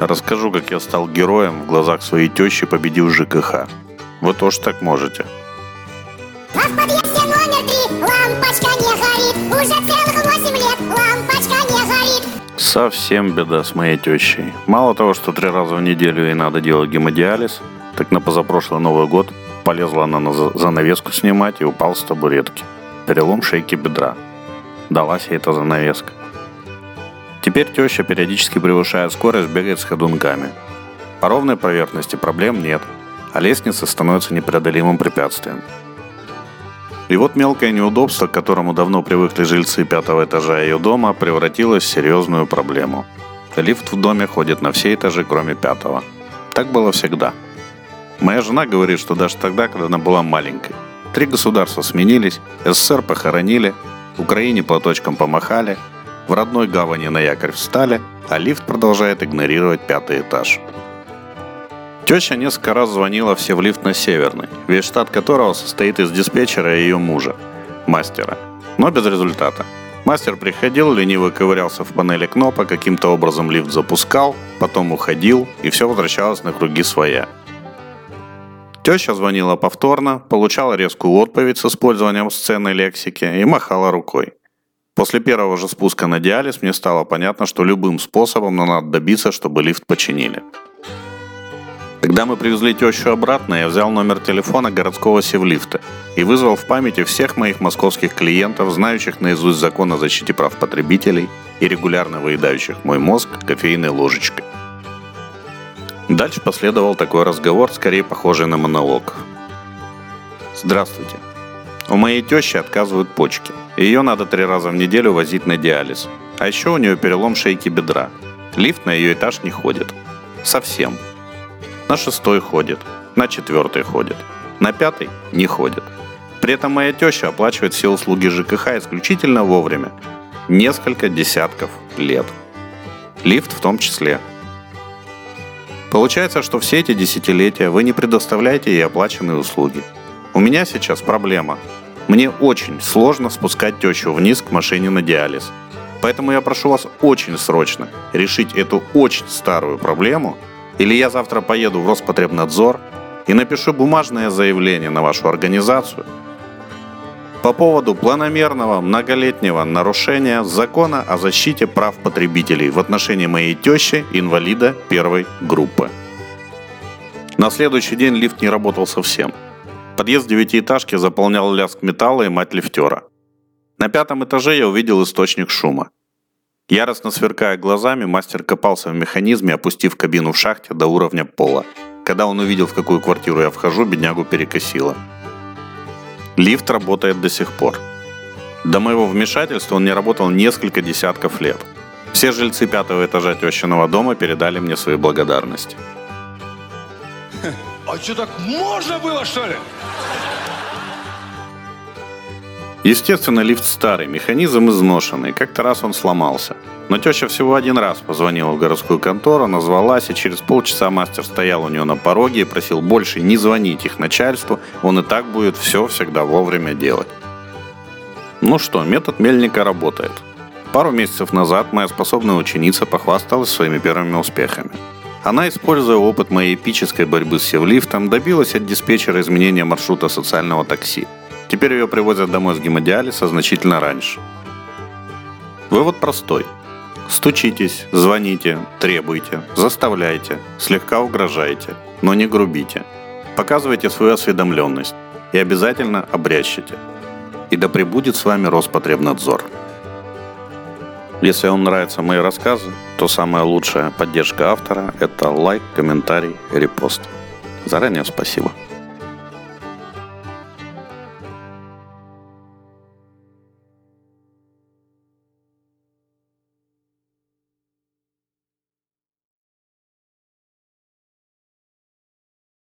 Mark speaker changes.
Speaker 1: Расскажу, как я стал героем в глазах своей тещи, победив ЖКХ. Вы тоже так можете.
Speaker 2: А в подъезде номер три лампочка не горит Уже целых восемь лет лампочка не горит
Speaker 1: Совсем беда с моей тещей. Мало того, что три раза в неделю ей надо делать гемодиализ, так на позапрошлый Новый год полезла она на за- занавеску снимать и упал с табуретки. Перелом шейки бедра. Далась ей эта занавеска. Теперь теща периодически превышает скорость, бегает с ходунками. По ровной поверхности проблем нет, а лестница становится непреодолимым препятствием. И вот мелкое неудобство, к которому давно привыкли жильцы пятого этажа ее дома, превратилось в серьезную проблему. Лифт в доме ходит на все этажи, кроме пятого. Так было всегда. Моя жена говорит, что даже тогда, когда она была маленькой. Три государства сменились, СССР похоронили, Украине платочком помахали, в родной гавани на якорь встали, а лифт продолжает игнорировать пятый этаж. Теща несколько раз звонила все в лифт на Северный, весь штат которого состоит из диспетчера и ее мужа, мастера. Но без результата. Мастер приходил, лениво ковырялся в панели кнопок, каким-то образом лифт запускал, потом уходил, и все возвращалось на круги своя. Теща звонила повторно, получала резкую отповедь с использованием сценной лексики и махала рукой. После первого же спуска на диализ мне стало понятно, что любым способом нам надо добиться, чтобы лифт починили. Когда мы привезли тещу обратно, я взял номер телефона городского севлифта и вызвал в памяти всех моих московских клиентов, знающих наизусть закон о защите прав потребителей и регулярно выедающих мой мозг кофейной ложечкой. Дальше последовал такой разговор, скорее похожий на монолог. Здравствуйте. У моей тещи отказывают почки. Ее надо три раза в неделю возить на диализ. А еще у нее перелом шейки бедра. Лифт на ее этаж не ходит. Совсем. На шестой ходит. На четвертый ходит. На пятый не ходит. При этом моя теща оплачивает все услуги ЖКХ исключительно вовремя. Несколько десятков лет. Лифт в том числе. Получается, что все эти десятилетия вы не предоставляете ей оплаченные услуги. У меня сейчас проблема. Мне очень сложно спускать тещу вниз к машине на диализ. Поэтому я прошу вас очень срочно решить эту очень старую проблему, или я завтра поеду в Роспотребнадзор и напишу бумажное заявление на вашу организацию по поводу планомерного многолетнего нарушения закона о защите прав потребителей в отношении моей тещи, инвалида первой группы. На следующий день лифт не работал совсем. Подъезд девятиэтажки заполнял лязг металла и мать лифтера. На пятом этаже я увидел источник шума. Яростно сверкая глазами, мастер копался в механизме, опустив кабину в шахте до уровня пола. Когда он увидел, в какую квартиру я вхожу, беднягу перекосило. Лифт работает до сих пор. До моего вмешательства он не работал несколько десятков лет. Все жильцы пятого этажа тещиного дома передали мне свои благодарности.
Speaker 3: А что так можно было, что ли?
Speaker 1: Естественно, лифт старый, механизм изношенный, как-то раз он сломался. Но теща всего один раз позвонила в городскую контору, назвалась, и через полчаса мастер стоял у нее на пороге и просил больше не звонить их начальству, он и так будет все всегда вовремя делать. Ну что, метод мельника работает. Пару месяцев назад моя способная ученица похвасталась своими первыми успехами. Она, используя опыт моей эпической борьбы с севлифтом, добилась от диспетчера изменения маршрута социального такси. Теперь ее привозят домой с гемодиализа значительно раньше. Вывод простой. Стучитесь, звоните, требуйте, заставляйте, слегка угрожайте, но не грубите. Показывайте свою осведомленность и обязательно обрящите. И да пребудет с вами Роспотребнадзор. Если вам нравятся мои рассказы, то самая лучшая поддержка автора – это лайк, комментарий, репост. Заранее спасибо.